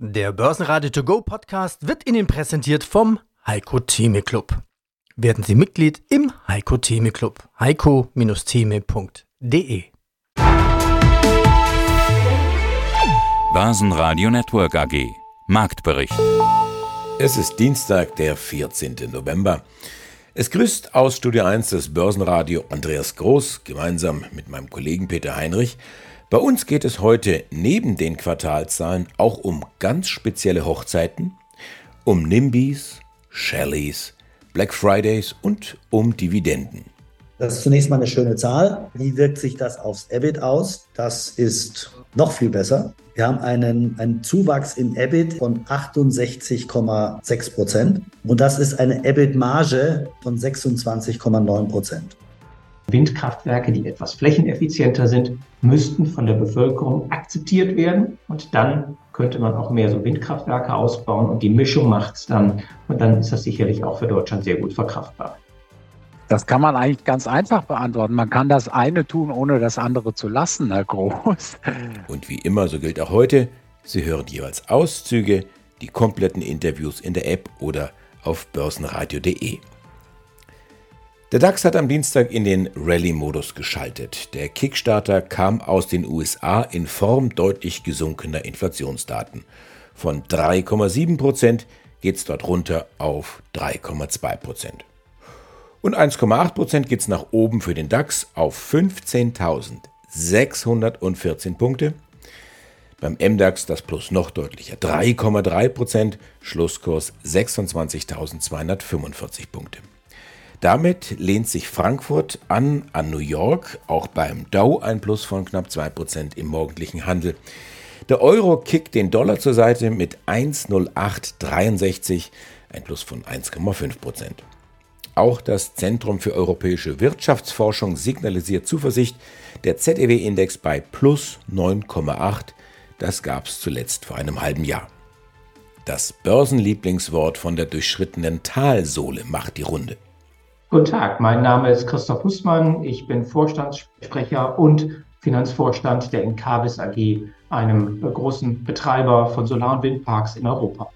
Der Börsenradio To Go Podcast wird Ihnen präsentiert vom Heiko Theme Club. Werden Sie Mitglied im Heiko Theme Club. heiko-theme.de Börsenradio Network AG Marktbericht. Es ist Dienstag, der 14. November. Es grüßt aus Studio 1 des Börsenradio Andreas Groß gemeinsam mit meinem Kollegen Peter Heinrich. Bei uns geht es heute neben den Quartalzahlen auch um ganz spezielle Hochzeiten, um Nimbys, Shellys, Black Fridays und um Dividenden. Das ist zunächst mal eine schöne Zahl. Wie wirkt sich das aufs EBIT aus? Das ist noch viel besser. Wir haben einen, einen Zuwachs im EBIT von 68,6 Prozent und das ist eine EBIT-Marge von 26,9 Prozent. Windkraftwerke, die etwas flächeneffizienter sind, müssten von der Bevölkerung akzeptiert werden. Und dann könnte man auch mehr so Windkraftwerke ausbauen und die Mischung macht es dann. Und dann ist das sicherlich auch für Deutschland sehr gut verkraftbar. Das kann man eigentlich ganz einfach beantworten. Man kann das eine tun, ohne das andere zu lassen, Herr Groß. Und wie immer, so gilt auch heute, Sie hören jeweils Auszüge, die kompletten Interviews in der App oder auf börsenradio.de. Der DAX hat am Dienstag in den Rallye-Modus geschaltet. Der Kickstarter kam aus den USA in Form deutlich gesunkener Inflationsdaten. Von 3,7% geht es dort runter auf 3,2%. Und 1,8% geht es nach oben für den DAX auf 15.614 Punkte. Beim MDAX das Plus noch deutlicher, 3,3%, Schlusskurs 26.245 Punkte. Damit lehnt sich Frankfurt an an New York, auch beim Dow ein Plus von knapp 2% im morgendlichen Handel. Der Euro kickt den Dollar zur Seite mit 1,0863, ein Plus von 1,5%. Auch das Zentrum für europäische Wirtschaftsforschung signalisiert Zuversicht. Der ZEW-Index bei plus 9,8. Das gab es zuletzt vor einem halben Jahr. Das Börsenlieblingswort von der durchschrittenen Talsohle macht die Runde. Guten Tag, mein Name ist Christoph Hussmann. Ich bin Vorstandssprecher und Finanzvorstand der Encarvis AG, einem großen Betreiber von Solar- und Windparks in Europa.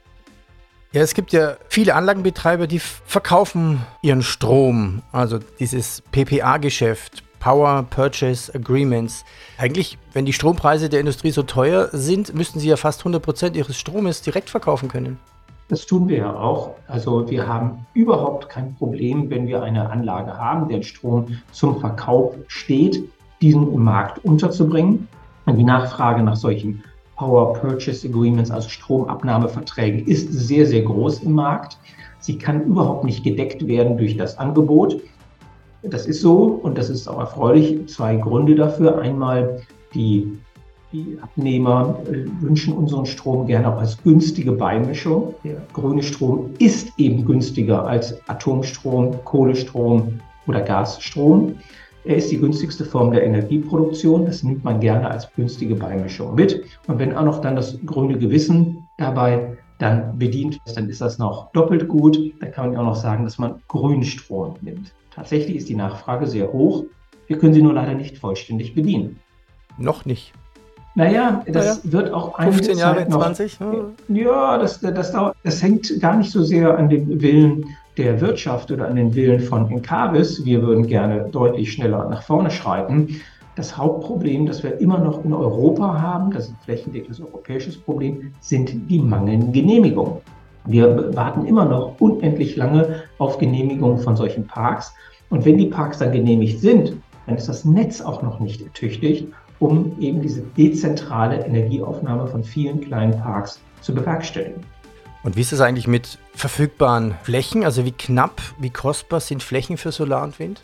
Ja, es gibt ja viele Anlagenbetreiber, die verkaufen ihren Strom, also dieses PPA-Geschäft, Power Purchase Agreements. Eigentlich, wenn die Strompreise der Industrie so teuer sind, müssten sie ja fast 100 Prozent ihres Stromes direkt verkaufen können. Das tun wir ja auch. Also wir haben überhaupt kein Problem, wenn wir eine Anlage haben, der Strom zum Verkauf steht, diesen im Markt unterzubringen. Und die Nachfrage nach solchen Power Purchase Agreements, also Stromabnahmeverträgen, ist sehr, sehr groß im Markt. Sie kann überhaupt nicht gedeckt werden durch das Angebot. Das ist so und das ist auch erfreulich. Zwei Gründe dafür. Einmal die die Abnehmer äh, wünschen unseren Strom gerne auch als günstige Beimischung. Der grüne Strom ist eben günstiger als Atomstrom, Kohlestrom oder Gasstrom. Er ist die günstigste Form der Energieproduktion. Das nimmt man gerne als günstige Beimischung mit. Und wenn auch noch dann das grüne Gewissen dabei dann bedient ist, dann ist das noch doppelt gut. Dann kann man auch noch sagen, dass man Grünstrom nimmt. Tatsächlich ist die Nachfrage sehr hoch. Wir können sie nur leider nicht vollständig bedienen. Noch nicht. Naja, das naja. wird auch 15 Jahre, noch, 20? Ja, das, das, dauert, das hängt gar nicht so sehr an dem Willen der Wirtschaft oder an den Willen von Encarvis. Wir würden gerne deutlich schneller nach vorne schreiten. Das Hauptproblem, das wir immer noch in Europa haben, das ist ein flächendeckendes europäisches Problem, sind die mangelnden Genehmigungen. Wir warten immer noch unendlich lange auf Genehmigungen von solchen Parks. Und wenn die Parks dann genehmigt sind, dann ist das Netz auch noch nicht ertüchtigt um eben diese dezentrale Energieaufnahme von vielen kleinen Parks zu bewerkstelligen. Und wie ist es eigentlich mit verfügbaren Flächen? Also wie knapp, wie kostbar sind Flächen für Solar und Wind?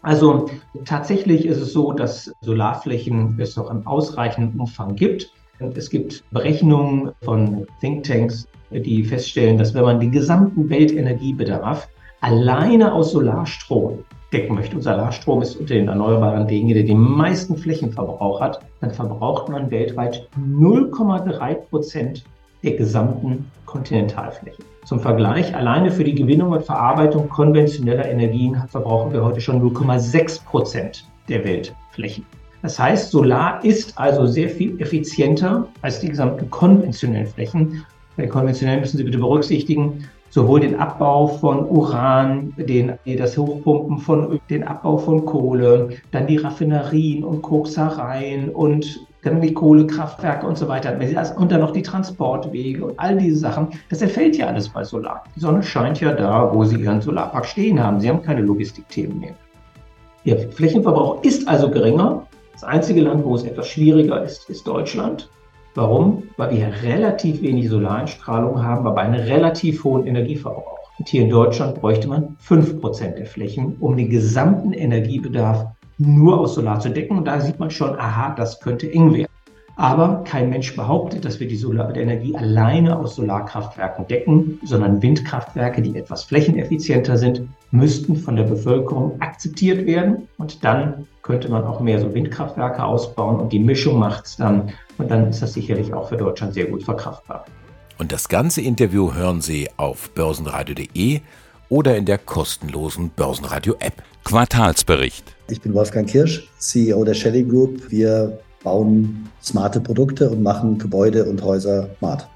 Also tatsächlich ist es so, dass Solarflächen es noch im ausreichenden Umfang gibt. Es gibt Berechnungen von Thinktanks, die feststellen, dass wenn man den gesamten Weltenergiebedarf alleine aus Solarstrom decken möchte und Solarstrom ist unter den erneuerbaren Dingen, der den meisten Flächenverbrauch hat, dann verbraucht man weltweit 0,3 Prozent der gesamten Kontinentalfläche. Zum Vergleich, alleine für die Gewinnung und Verarbeitung konventioneller Energien verbrauchen wir heute schon 0,6 Prozent der Weltflächen. Das heißt, Solar ist also sehr viel effizienter als die gesamten konventionellen Flächen. Konventionell müssen Sie bitte berücksichtigen, sowohl den Abbau von Uran, den, das Hochpumpen von den Abbau von Kohle, dann die Raffinerien und Koksereien und dann die Kohlekraftwerke und so weiter. Und dann noch die Transportwege und all diese Sachen. Das entfällt ja alles bei Solar. Die Sonne scheint ja da, wo Sie Ihren Solarpark stehen haben. Sie haben keine Logistikthemen mehr. Ihr Flächenverbrauch ist also geringer. Das einzige Land, wo es etwas schwieriger ist, ist Deutschland. Warum? Weil wir relativ wenig Solareinstrahlung haben, aber einen relativ hohen Energieverbrauch. Und hier in Deutschland bräuchte man 5% der Flächen, um den gesamten Energiebedarf nur aus Solar zu decken. Und da sieht man schon, aha, das könnte eng werden. Aber kein Mensch behauptet, dass wir die Solarenergie alleine aus Solarkraftwerken decken, sondern Windkraftwerke, die etwas flächeneffizienter sind, müssten von der Bevölkerung akzeptiert werden. Und dann könnte man auch mehr so Windkraftwerke ausbauen und die Mischung macht es dann. Und dann ist das sicherlich auch für Deutschland sehr gut verkraftbar. Und das ganze Interview hören Sie auf börsenradio.de oder in der kostenlosen Börsenradio-App. Quartalsbericht. Ich bin Wolfgang Kirsch, CEO der Shelly Group. Wir bauen smarte Produkte und machen Gebäude und Häuser smart.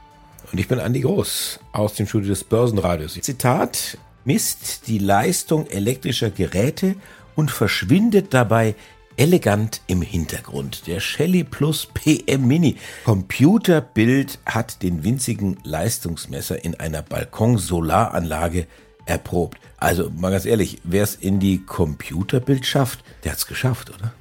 Und ich bin Andi Groß aus dem Studio des Börsenradios. Zitat, misst die Leistung elektrischer Geräte und verschwindet dabei elegant im Hintergrund. Der Shelly Plus PM Mini Computerbild hat den winzigen Leistungsmesser in einer Balkonsolaranlage erprobt. Also mal ganz ehrlich, wer es in die Computerbild schafft, der hat es geschafft, oder?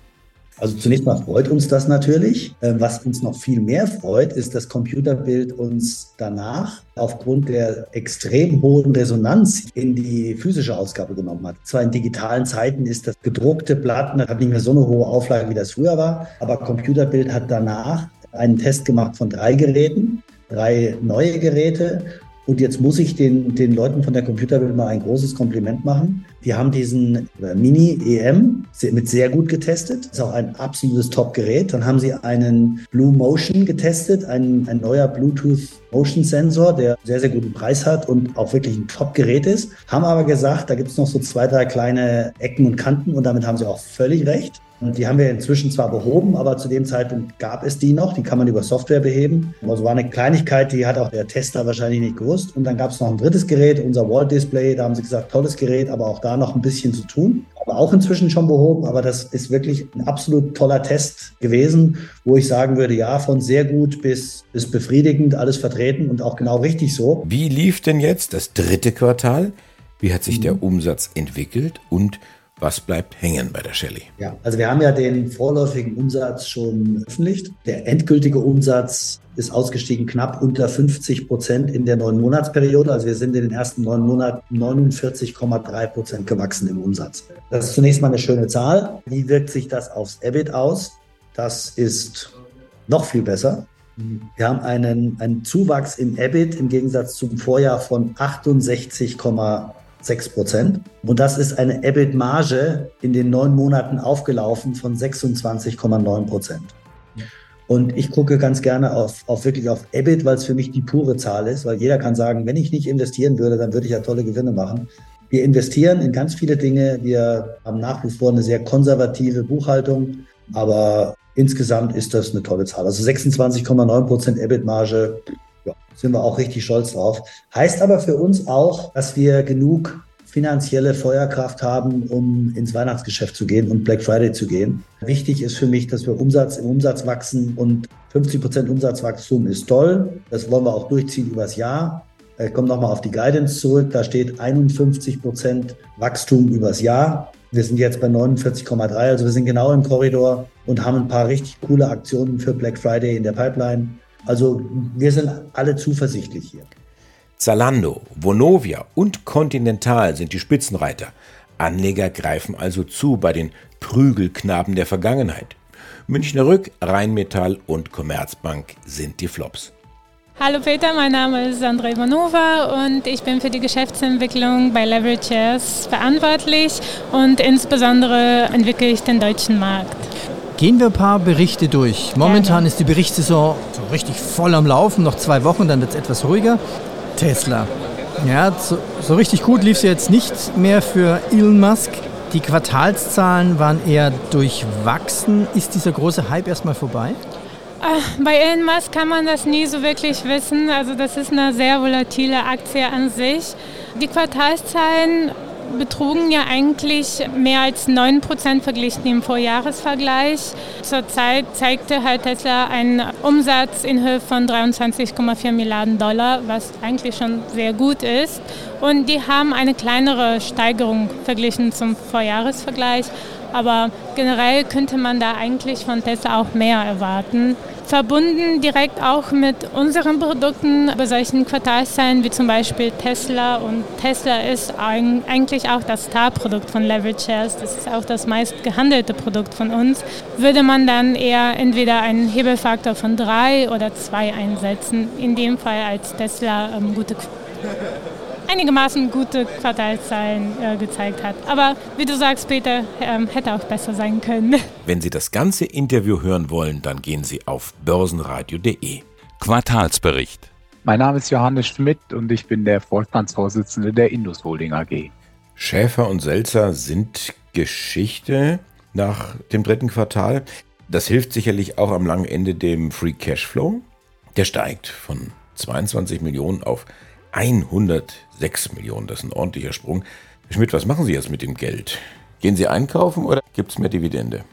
Also zunächst mal freut uns das natürlich. Ähm, was uns noch viel mehr freut, ist, dass Computerbild uns danach aufgrund der extrem hohen Resonanz in die physische Ausgabe genommen hat. Zwar in digitalen Zeiten ist das gedruckte Blatt hat nicht mehr so eine hohe Auflage, wie das früher war, aber Computerbild hat danach einen Test gemacht von drei Geräten, drei neue Geräte und jetzt muss ich den, den Leuten von der Computerbild mal ein großes Kompliment machen. Die haben diesen äh, Mini-EM mit sehr gut getestet. Ist auch ein absolutes Top-Gerät. Dann haben sie einen Blue Motion getestet, ein, ein neuer Bluetooth Motion Sensor, der sehr, sehr guten Preis hat und auch wirklich ein Top-Gerät ist. Haben aber gesagt, da gibt es noch so zwei, drei kleine Ecken und Kanten und damit haben sie auch völlig recht. Und die haben wir inzwischen zwar behoben, aber zu dem Zeitpunkt gab es die noch. Die kann man über Software beheben. Also war eine Kleinigkeit, die hat auch der Tester wahrscheinlich nicht gewusst. Und dann gab es noch ein drittes Gerät, unser Wall Display. Da haben sie gesagt, tolles Gerät, aber auch da noch ein bisschen zu tun. Aber auch inzwischen schon behoben. Aber das ist wirklich ein absolut toller Test gewesen, wo ich sagen würde, ja, von sehr gut bis, bis befriedigend alles vertreten und auch genau richtig so. Wie lief denn jetzt das dritte Quartal? Wie hat sich der Umsatz entwickelt und was bleibt hängen bei der Shelly? Ja, also wir haben ja den vorläufigen Umsatz schon veröffentlicht. Der endgültige Umsatz ist ausgestiegen knapp unter 50 Prozent in der neun Monatsperiode. Also wir sind in den ersten neun Monaten 49,3 Prozent gewachsen im Umsatz. Das ist zunächst mal eine schöne Zahl. Wie wirkt sich das aufs EBIT aus? Das ist noch viel besser. Wir haben einen, einen Zuwachs im EBIT im Gegensatz zum Vorjahr von 68,3 6 Prozent. Und das ist eine EBIT-Marge in den neun Monaten aufgelaufen von 26,9 Prozent. Und ich gucke ganz gerne auf, auf wirklich auf EBIT, weil es für mich die pure Zahl ist, weil jeder kann sagen, wenn ich nicht investieren würde, dann würde ich ja tolle Gewinne machen. Wir investieren in ganz viele Dinge. Wir haben nach wie vor eine sehr konservative Buchhaltung, aber insgesamt ist das eine tolle Zahl. Also 26,9 Prozent EBIT-Marge, ja, sind wir auch richtig stolz drauf. Heißt aber für uns auch, dass wir genug finanzielle Feuerkraft haben, um ins Weihnachtsgeschäft zu gehen und Black Friday zu gehen. Wichtig ist für mich, dass wir Umsatz im Umsatz wachsen und 50 Prozent Umsatzwachstum ist toll. Das wollen wir auch durchziehen übers Jahr. Ich komme nochmal auf die Guidance zurück. Da steht 51 Prozent Wachstum übers Jahr. Wir sind jetzt bei 49,3, also wir sind genau im Korridor und haben ein paar richtig coole Aktionen für Black Friday in der Pipeline. Also wir sind alle zuversichtlich hier. Zalando, Vonovia und Continental sind die Spitzenreiter. Anleger greifen also zu bei den Prügelknaben der Vergangenheit. Münchner Rück, Rheinmetall und Commerzbank sind die Flops. Hallo Peter, mein Name ist Sandra Ivanova und ich bin für die Geschäftsentwicklung bei Leverage Shares verantwortlich und insbesondere entwickle ich den deutschen Markt. Gehen wir ein paar Berichte durch. Momentan ja, ist die Berichtssaison so richtig voll am Laufen, noch zwei Wochen, dann wird es etwas ruhiger. Tesla. Ja, so, so richtig gut lief es jetzt nicht mehr für Elon Musk. Die Quartalszahlen waren eher durchwachsen. Ist dieser große Hype erstmal vorbei? Bei Elon Musk kann man das nie so wirklich wissen. Also das ist eine sehr volatile Aktie an sich. Die Quartalszahlen betrugen ja eigentlich mehr als 9% verglichen im Vorjahresvergleich. Zurzeit zeigte halt Tesla einen Umsatz in Höhe von 23,4 Milliarden Dollar, was eigentlich schon sehr gut ist. Und die haben eine kleinere Steigerung verglichen zum Vorjahresvergleich. Aber generell könnte man da eigentlich von Tesla auch mehr erwarten verbunden direkt auch mit unseren Produkten bei solchen Quartalszahlen wie zum Beispiel Tesla. Und Tesla ist eigentlich auch das Star-Produkt von Leverage Shares. Das ist auch das meist gehandelte Produkt von uns. Würde man dann eher entweder einen Hebelfaktor von drei oder zwei einsetzen. In dem Fall als Tesla ähm, gute einigermaßen gute Quartalszahlen äh, gezeigt hat. Aber wie du sagst, Peter, ähm, hätte auch besser sein können. Wenn Sie das ganze Interview hören wollen, dann gehen Sie auf börsenradio.de. Quartalsbericht. Mein Name ist Johannes Schmidt und ich bin der Vorstandsvorsitzende der Indus Holding AG. Schäfer und Selzer sind Geschichte nach dem dritten Quartal. Das hilft sicherlich auch am langen Ende dem Free Cashflow. Der steigt von 22 Millionen auf 106 Millionen, das ist ein ordentlicher Sprung. Herr Schmidt, was machen Sie jetzt mit dem Geld? Gehen Sie einkaufen oder gibt es mehr Dividende?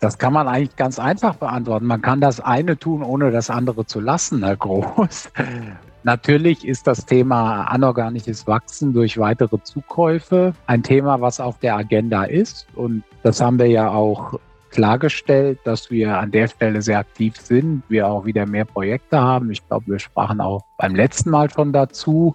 Das kann man eigentlich ganz einfach beantworten. Man kann das eine tun, ohne das andere zu lassen, Herr Groß. Natürlich ist das Thema anorganisches Wachsen durch weitere Zukäufe ein Thema, was auf der Agenda ist. Und das haben wir ja auch klargestellt, dass wir an der Stelle sehr aktiv sind, wir auch wieder mehr Projekte haben. Ich glaube, wir sprachen auch beim letzten Mal schon dazu.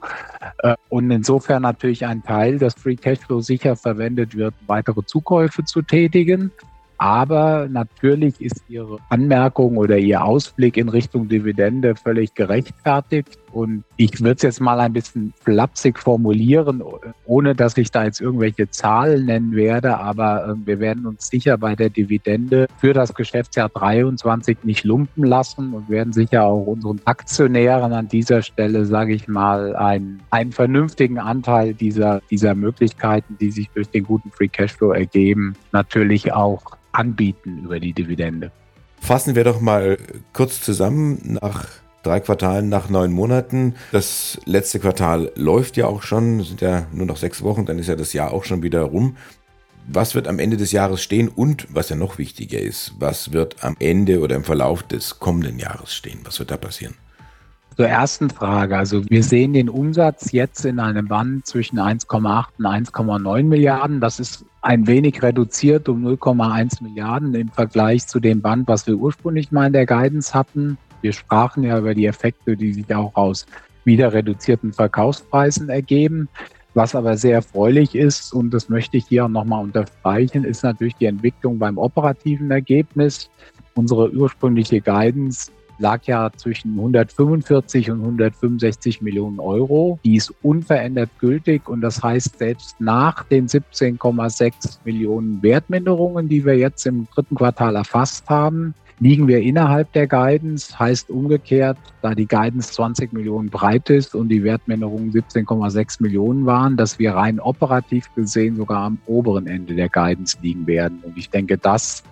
Äh, und insofern natürlich ein Teil, dass Free Cashflow sicher verwendet wird, weitere Zukäufe zu tätigen. Aber natürlich ist Ihre Anmerkung oder Ihr Ausblick in Richtung Dividende völlig gerechtfertigt. Und ich würde es jetzt mal ein bisschen flapsig formulieren, ohne dass ich da jetzt irgendwelche Zahlen nennen werde. Aber äh, wir werden uns sicher bei der Dividende für das Geschäftsjahr 23 nicht lumpen lassen und werden sicher auch unseren Aktionären an dieser Stelle, sage ich mal, einen, einen vernünftigen Anteil dieser, dieser Möglichkeiten, die sich durch den guten Free Cashflow ergeben, natürlich auch anbieten über die Dividende. Fassen wir doch mal kurz zusammen nach drei Quartalen, nach neun Monaten. Das letzte Quartal läuft ja auch schon, sind ja nur noch sechs Wochen, dann ist ja das Jahr auch schon wieder rum. Was wird am Ende des Jahres stehen und was ja noch wichtiger ist, was wird am Ende oder im Verlauf des kommenden Jahres stehen? Was wird da passieren? Zur ersten Frage. Also wir sehen den Umsatz jetzt in einem Band zwischen 1,8 und 1,9 Milliarden. Das ist ein wenig reduziert um 0,1 Milliarden im Vergleich zu dem Band, was wir ursprünglich mal in der Guidance hatten. Wir sprachen ja über die Effekte, die sich auch aus wieder reduzierten Verkaufspreisen ergeben. Was aber sehr erfreulich ist, und das möchte ich hier auch nochmal unterstreichen, ist natürlich die Entwicklung beim operativen Ergebnis. Unsere ursprüngliche Guidance lag ja zwischen 145 und 165 Millionen Euro. Die ist unverändert gültig und das heißt, selbst nach den 17,6 Millionen Wertminderungen, die wir jetzt im dritten Quartal erfasst haben, liegen wir innerhalb der Guidance. Heißt umgekehrt, da die Guidance 20 Millionen breit ist und die Wertminderungen 17,6 Millionen waren, dass wir rein operativ gesehen sogar am oberen Ende der Guidance liegen werden. Und ich denke, das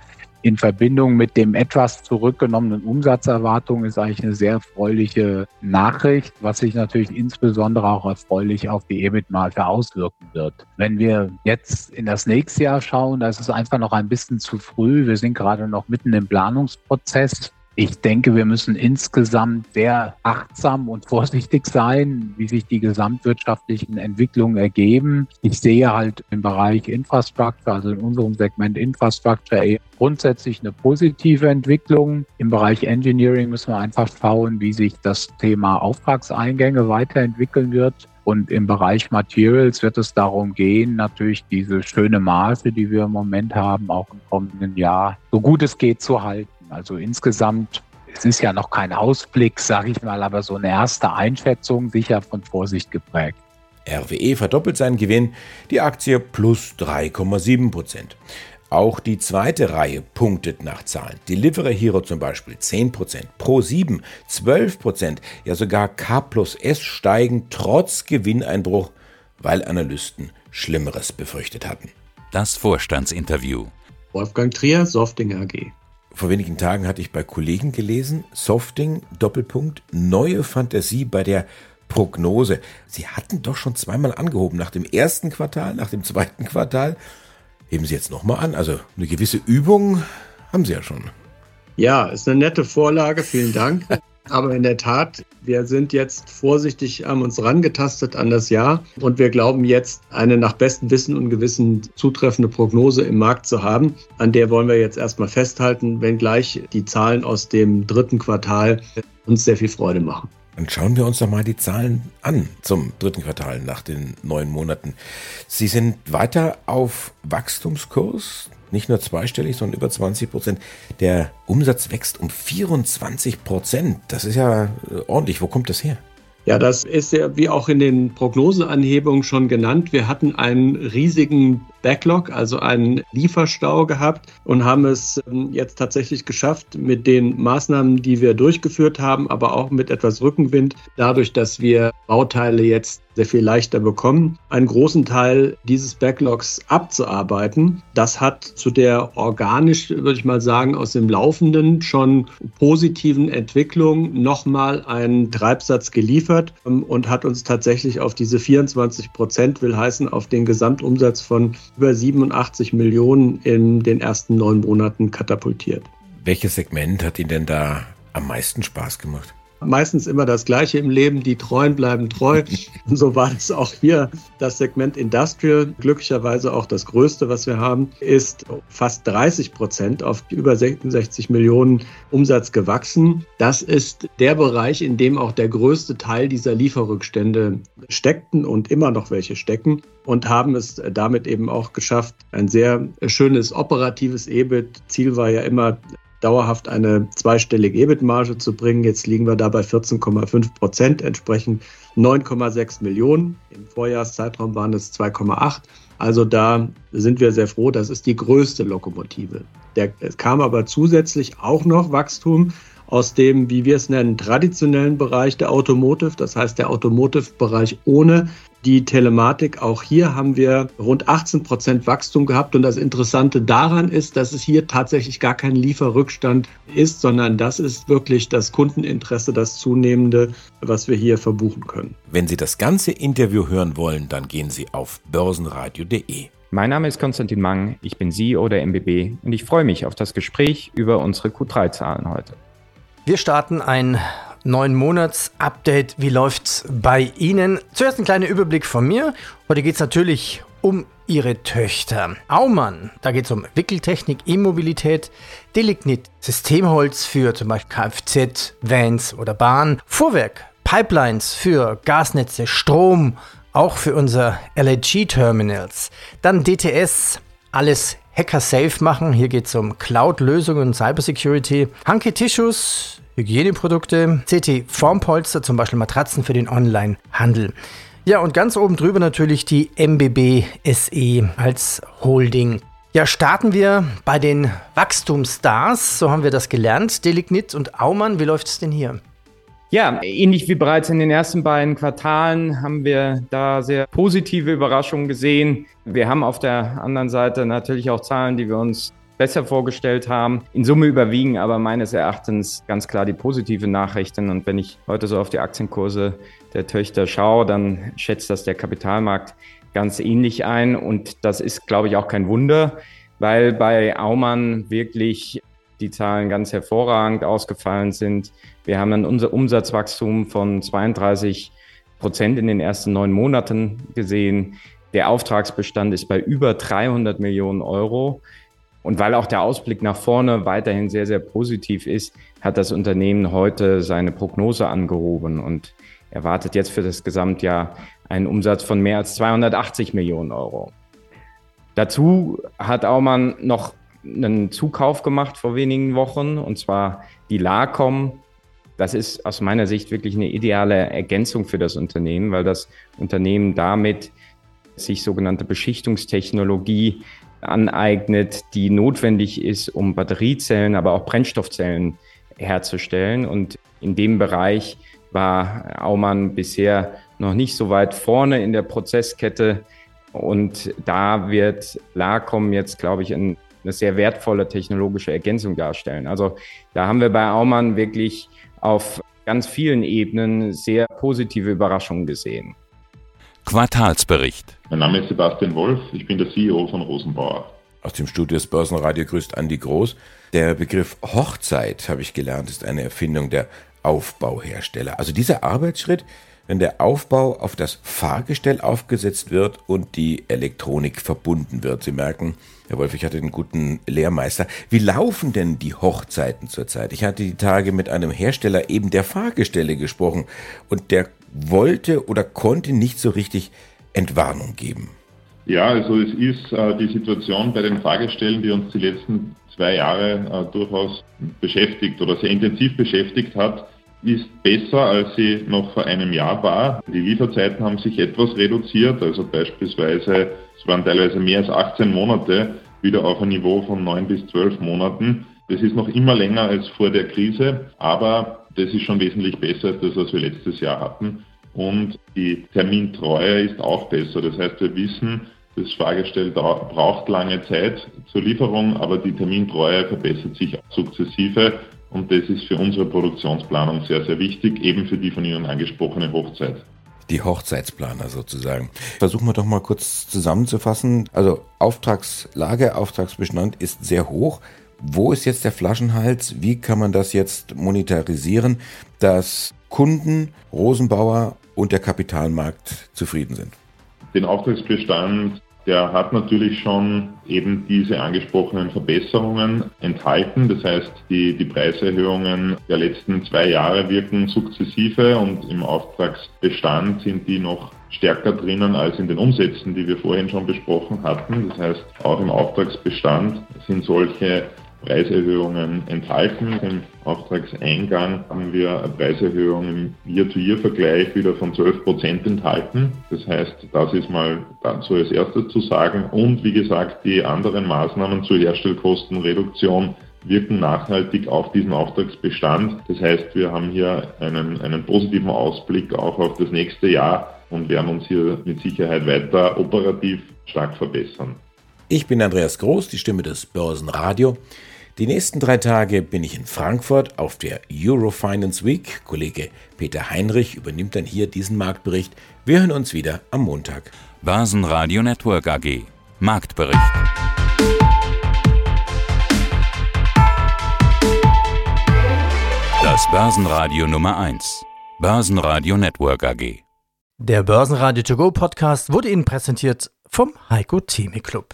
in Verbindung mit dem etwas zurückgenommenen Umsatzerwartungen ist eigentlich eine sehr erfreuliche Nachricht, was sich natürlich insbesondere auch erfreulich auf die EBIT-Marge auswirken wird. Wenn wir jetzt in das nächste Jahr schauen, da ist es einfach noch ein bisschen zu früh. Wir sind gerade noch mitten im Planungsprozess. Ich denke, wir müssen insgesamt sehr achtsam und vorsichtig sein, wie sich die gesamtwirtschaftlichen Entwicklungen ergeben. Ich sehe halt im Bereich Infrastructure, also in unserem Segment Infrastructure eher grundsätzlich eine positive Entwicklung. Im Bereich Engineering müssen wir einfach schauen, wie sich das Thema Auftragseingänge weiterentwickeln wird. Und im Bereich Materials wird es darum gehen, natürlich diese schöne Maße, die wir im Moment haben, auch im kommenden Jahr so gut es geht zu halten. Also insgesamt, es ist ja noch kein Ausblick, sage ich mal, aber so eine erste Einschätzung sicher von Vorsicht geprägt. RWE verdoppelt seinen Gewinn, die Aktie plus 3,7 Prozent. Auch die zweite Reihe punktet nach Zahlen. Delivery Hero zum Beispiel 10%, Pro 7 12%, ja sogar K plus S steigen trotz Gewinneinbruch, weil Analysten Schlimmeres befürchtet hatten. Das Vorstandsinterview. Wolfgang Trier, Softing AG. Vor wenigen Tagen hatte ich bei Kollegen gelesen, Softing, Doppelpunkt, neue Fantasie bei der Prognose. Sie hatten doch schon zweimal angehoben, nach dem ersten Quartal, nach dem zweiten Quartal. Heben Sie jetzt nochmal an. Also eine gewisse Übung haben Sie ja schon. Ja, ist eine nette Vorlage, vielen Dank. Aber in der Tat, wir sind jetzt vorsichtig, haben uns rangetastet an das Jahr und wir glauben jetzt, eine nach bestem Wissen und Gewissen zutreffende Prognose im Markt zu haben. An der wollen wir jetzt erstmal festhalten, wenngleich die Zahlen aus dem dritten Quartal uns sehr viel Freude machen. Dann schauen wir uns doch mal die Zahlen an zum dritten Quartal nach den neun Monaten. Sie sind weiter auf Wachstumskurs nicht nur zweistellig, sondern über 20 Prozent. Der Umsatz wächst um 24 Prozent. Das ist ja äh, ordentlich. Wo kommt das her? Ja, das ist ja wie auch in den Prognoseanhebungen schon genannt. Wir hatten einen riesigen Backlog, also einen Lieferstau gehabt und haben es ähm, jetzt tatsächlich geschafft mit den Maßnahmen, die wir durchgeführt haben, aber auch mit etwas Rückenwind, dadurch, dass wir Bauteile jetzt sehr viel leichter bekommen, einen großen Teil dieses Backlogs abzuarbeiten. Das hat zu der organisch, würde ich mal sagen, aus dem laufenden schon positiven Entwicklung nochmal einen Treibsatz geliefert ähm, und hat uns tatsächlich auf diese 24 Prozent, will heißen, auf den Gesamtumsatz von über 87 Millionen in den ersten neun Monaten katapultiert. Welches Segment hat Ihnen denn da am meisten Spaß gemacht? Meistens immer das Gleiche im Leben, die Treuen bleiben treu. Und so war es auch hier. Das Segment Industrial, glücklicherweise auch das größte, was wir haben, ist fast 30 Prozent auf über 66 Millionen Umsatz gewachsen. Das ist der Bereich, in dem auch der größte Teil dieser Lieferrückstände steckten und immer noch welche stecken und haben es damit eben auch geschafft, ein sehr schönes operatives EBIT. Ziel war ja immer dauerhaft eine zweistellige EBIT-Marge zu bringen. Jetzt liegen wir da bei 14,5 Prozent, entsprechend 9,6 Millionen. Im Vorjahrszeitraum waren es 2,8. Also da sind wir sehr froh. Das ist die größte Lokomotive. Der, es kam aber zusätzlich auch noch Wachstum aus dem, wie wir es nennen, traditionellen Bereich der Automotive, das heißt der Automotive-Bereich ohne die Telematik. Auch hier haben wir rund 18 Prozent Wachstum gehabt. Und das Interessante daran ist, dass es hier tatsächlich gar kein Lieferrückstand ist, sondern das ist wirklich das Kundeninteresse, das zunehmende, was wir hier verbuchen können. Wenn Sie das ganze Interview hören wollen, dann gehen Sie auf börsenradio.de. Mein Name ist Konstantin Mang, ich bin CEO der MBB und ich freue mich auf das Gespräch über unsere Q3-Zahlen heute. Wir starten ein neun Monats Update. Wie läuft's bei Ihnen? Zuerst ein kleiner Überblick von mir. Heute geht es natürlich um Ihre Töchter. Aumann, da geht es um Wickeltechnik, E-Mobilität, Delignit, Systemholz für zum Beispiel Kfz, Vans oder Bahn, Fuhrwerk, Pipelines für Gasnetze, Strom, auch für unser LNG-Terminals. Dann DTS, alles Hacker-safe machen. Hier geht es um Cloud-Lösungen und Cybersecurity. Hanke Tissues, Hygieneprodukte, CT Formpolster, zum Beispiel Matratzen für den Online-Handel. Ja, und ganz oben drüber natürlich die MBB SE als Holding. Ja, starten wir bei den Wachstumsstars, so haben wir das gelernt. Delignit und Aumann, wie läuft es denn hier? Ja, ähnlich wie bereits in den ersten beiden Quartalen haben wir da sehr positive Überraschungen gesehen. Wir haben auf der anderen Seite natürlich auch Zahlen, die wir uns besser vorgestellt haben. In Summe überwiegen aber meines Erachtens ganz klar die positive Nachrichten. Und wenn ich heute so auf die Aktienkurse der Töchter schaue, dann schätzt das der Kapitalmarkt ganz ähnlich ein. Und das ist, glaube ich, auch kein Wunder, weil bei Aumann wirklich die Zahlen ganz hervorragend ausgefallen sind. Wir haben dann unser Umsatzwachstum von 32 Prozent in den ersten neun Monaten gesehen. Der Auftragsbestand ist bei über 300 Millionen Euro. Und weil auch der Ausblick nach vorne weiterhin sehr, sehr positiv ist, hat das Unternehmen heute seine Prognose angehoben und erwartet jetzt für das Gesamtjahr einen Umsatz von mehr als 280 Millionen Euro. Dazu hat Aumann noch einen Zukauf gemacht vor wenigen Wochen, und zwar die LACOM. Das ist aus meiner Sicht wirklich eine ideale Ergänzung für das Unternehmen, weil das Unternehmen damit sich sogenannte Beschichtungstechnologie aneignet, die notwendig ist, um Batteriezellen, aber auch Brennstoffzellen herzustellen. Und in dem Bereich war Aumann bisher noch nicht so weit vorne in der Prozesskette Und da wird LACOM jetzt, glaube ich, ein, eine sehr wertvolle technologische Ergänzung darstellen. Also da haben wir bei Aumann wirklich auf ganz vielen Ebenen sehr positive Überraschungen gesehen. Quartalsbericht. Mein Name ist Sebastian Wolf, ich bin der CEO von Rosenbauer. Aus dem Studio des Börsenradio grüßt Andi Groß. Der Begriff Hochzeit, habe ich gelernt, ist eine Erfindung der Aufbauhersteller. Also dieser Arbeitsschritt, wenn der Aufbau auf das Fahrgestell aufgesetzt wird und die Elektronik verbunden wird. Sie merken, Herr Wolf, ich hatte einen guten Lehrmeister. Wie laufen denn die Hochzeiten zurzeit? Ich hatte die Tage mit einem Hersteller eben der Fahrgestelle gesprochen und der wollte oder konnte nicht so richtig Entwarnung geben. Ja, also es ist äh, die Situation bei den Fahrgestellen, die uns die letzten zwei Jahre äh, durchaus beschäftigt oder sehr intensiv beschäftigt hat, ist besser, als sie noch vor einem Jahr war. Die Lieferzeiten haben sich etwas reduziert, also beispielsweise, es waren teilweise mehr als 18 Monate, wieder auf ein Niveau von 9 bis 12 Monaten. Das ist noch immer länger als vor der Krise, aber das ist schon wesentlich besser als das, was wir letztes Jahr hatten. Und die Termintreue ist auch besser. Das heißt, wir wissen, das Fahrgestell braucht lange Zeit zur Lieferung, aber die Termintreue verbessert sich sukzessive. Und das ist für unsere Produktionsplanung sehr, sehr wichtig, eben für die von Ihnen angesprochene Hochzeit. Die Hochzeitsplaner sozusagen. Versuchen wir doch mal kurz zusammenzufassen. Also Auftragslage, Auftragsbestand ist sehr hoch. Wo ist jetzt der Flaschenhals? Wie kann man das jetzt monetarisieren, dass Kunden, Rosenbauer und der Kapitalmarkt zufrieden sind? Den Auftragsbestand der hat natürlich schon eben diese angesprochenen Verbesserungen enthalten. Das heißt, die, die Preiserhöhungen der letzten zwei Jahre wirken sukzessive und im Auftragsbestand sind die noch stärker drinnen als in den Umsätzen, die wir vorhin schon besprochen hatten. Das heißt, auch im Auftragsbestand sind solche Preiserhöhungen enthalten. Im Auftragseingang haben wir eine Preiserhöhung im Year-to-Year-Vergleich wieder von 12 Prozent enthalten. Das heißt, das ist mal dazu als erstes zu sagen. Und wie gesagt, die anderen Maßnahmen zur Herstellkostenreduktion wirken nachhaltig auf diesen Auftragsbestand. Das heißt, wir haben hier einen, einen positiven Ausblick auch auf das nächste Jahr und werden uns hier mit Sicherheit weiter operativ stark verbessern. Ich bin Andreas Groß, die Stimme des Börsenradio. Die nächsten drei Tage bin ich in Frankfurt auf der Eurofinance Week. Kollege Peter Heinrich übernimmt dann hier diesen Marktbericht. Wir hören uns wieder am Montag. Börsenradio Network AG. Marktbericht. Das Börsenradio Nummer 1. Börsenradio Network AG. Der Börsenradio To Go Podcast wurde Ihnen präsentiert vom Heiko Theme Club.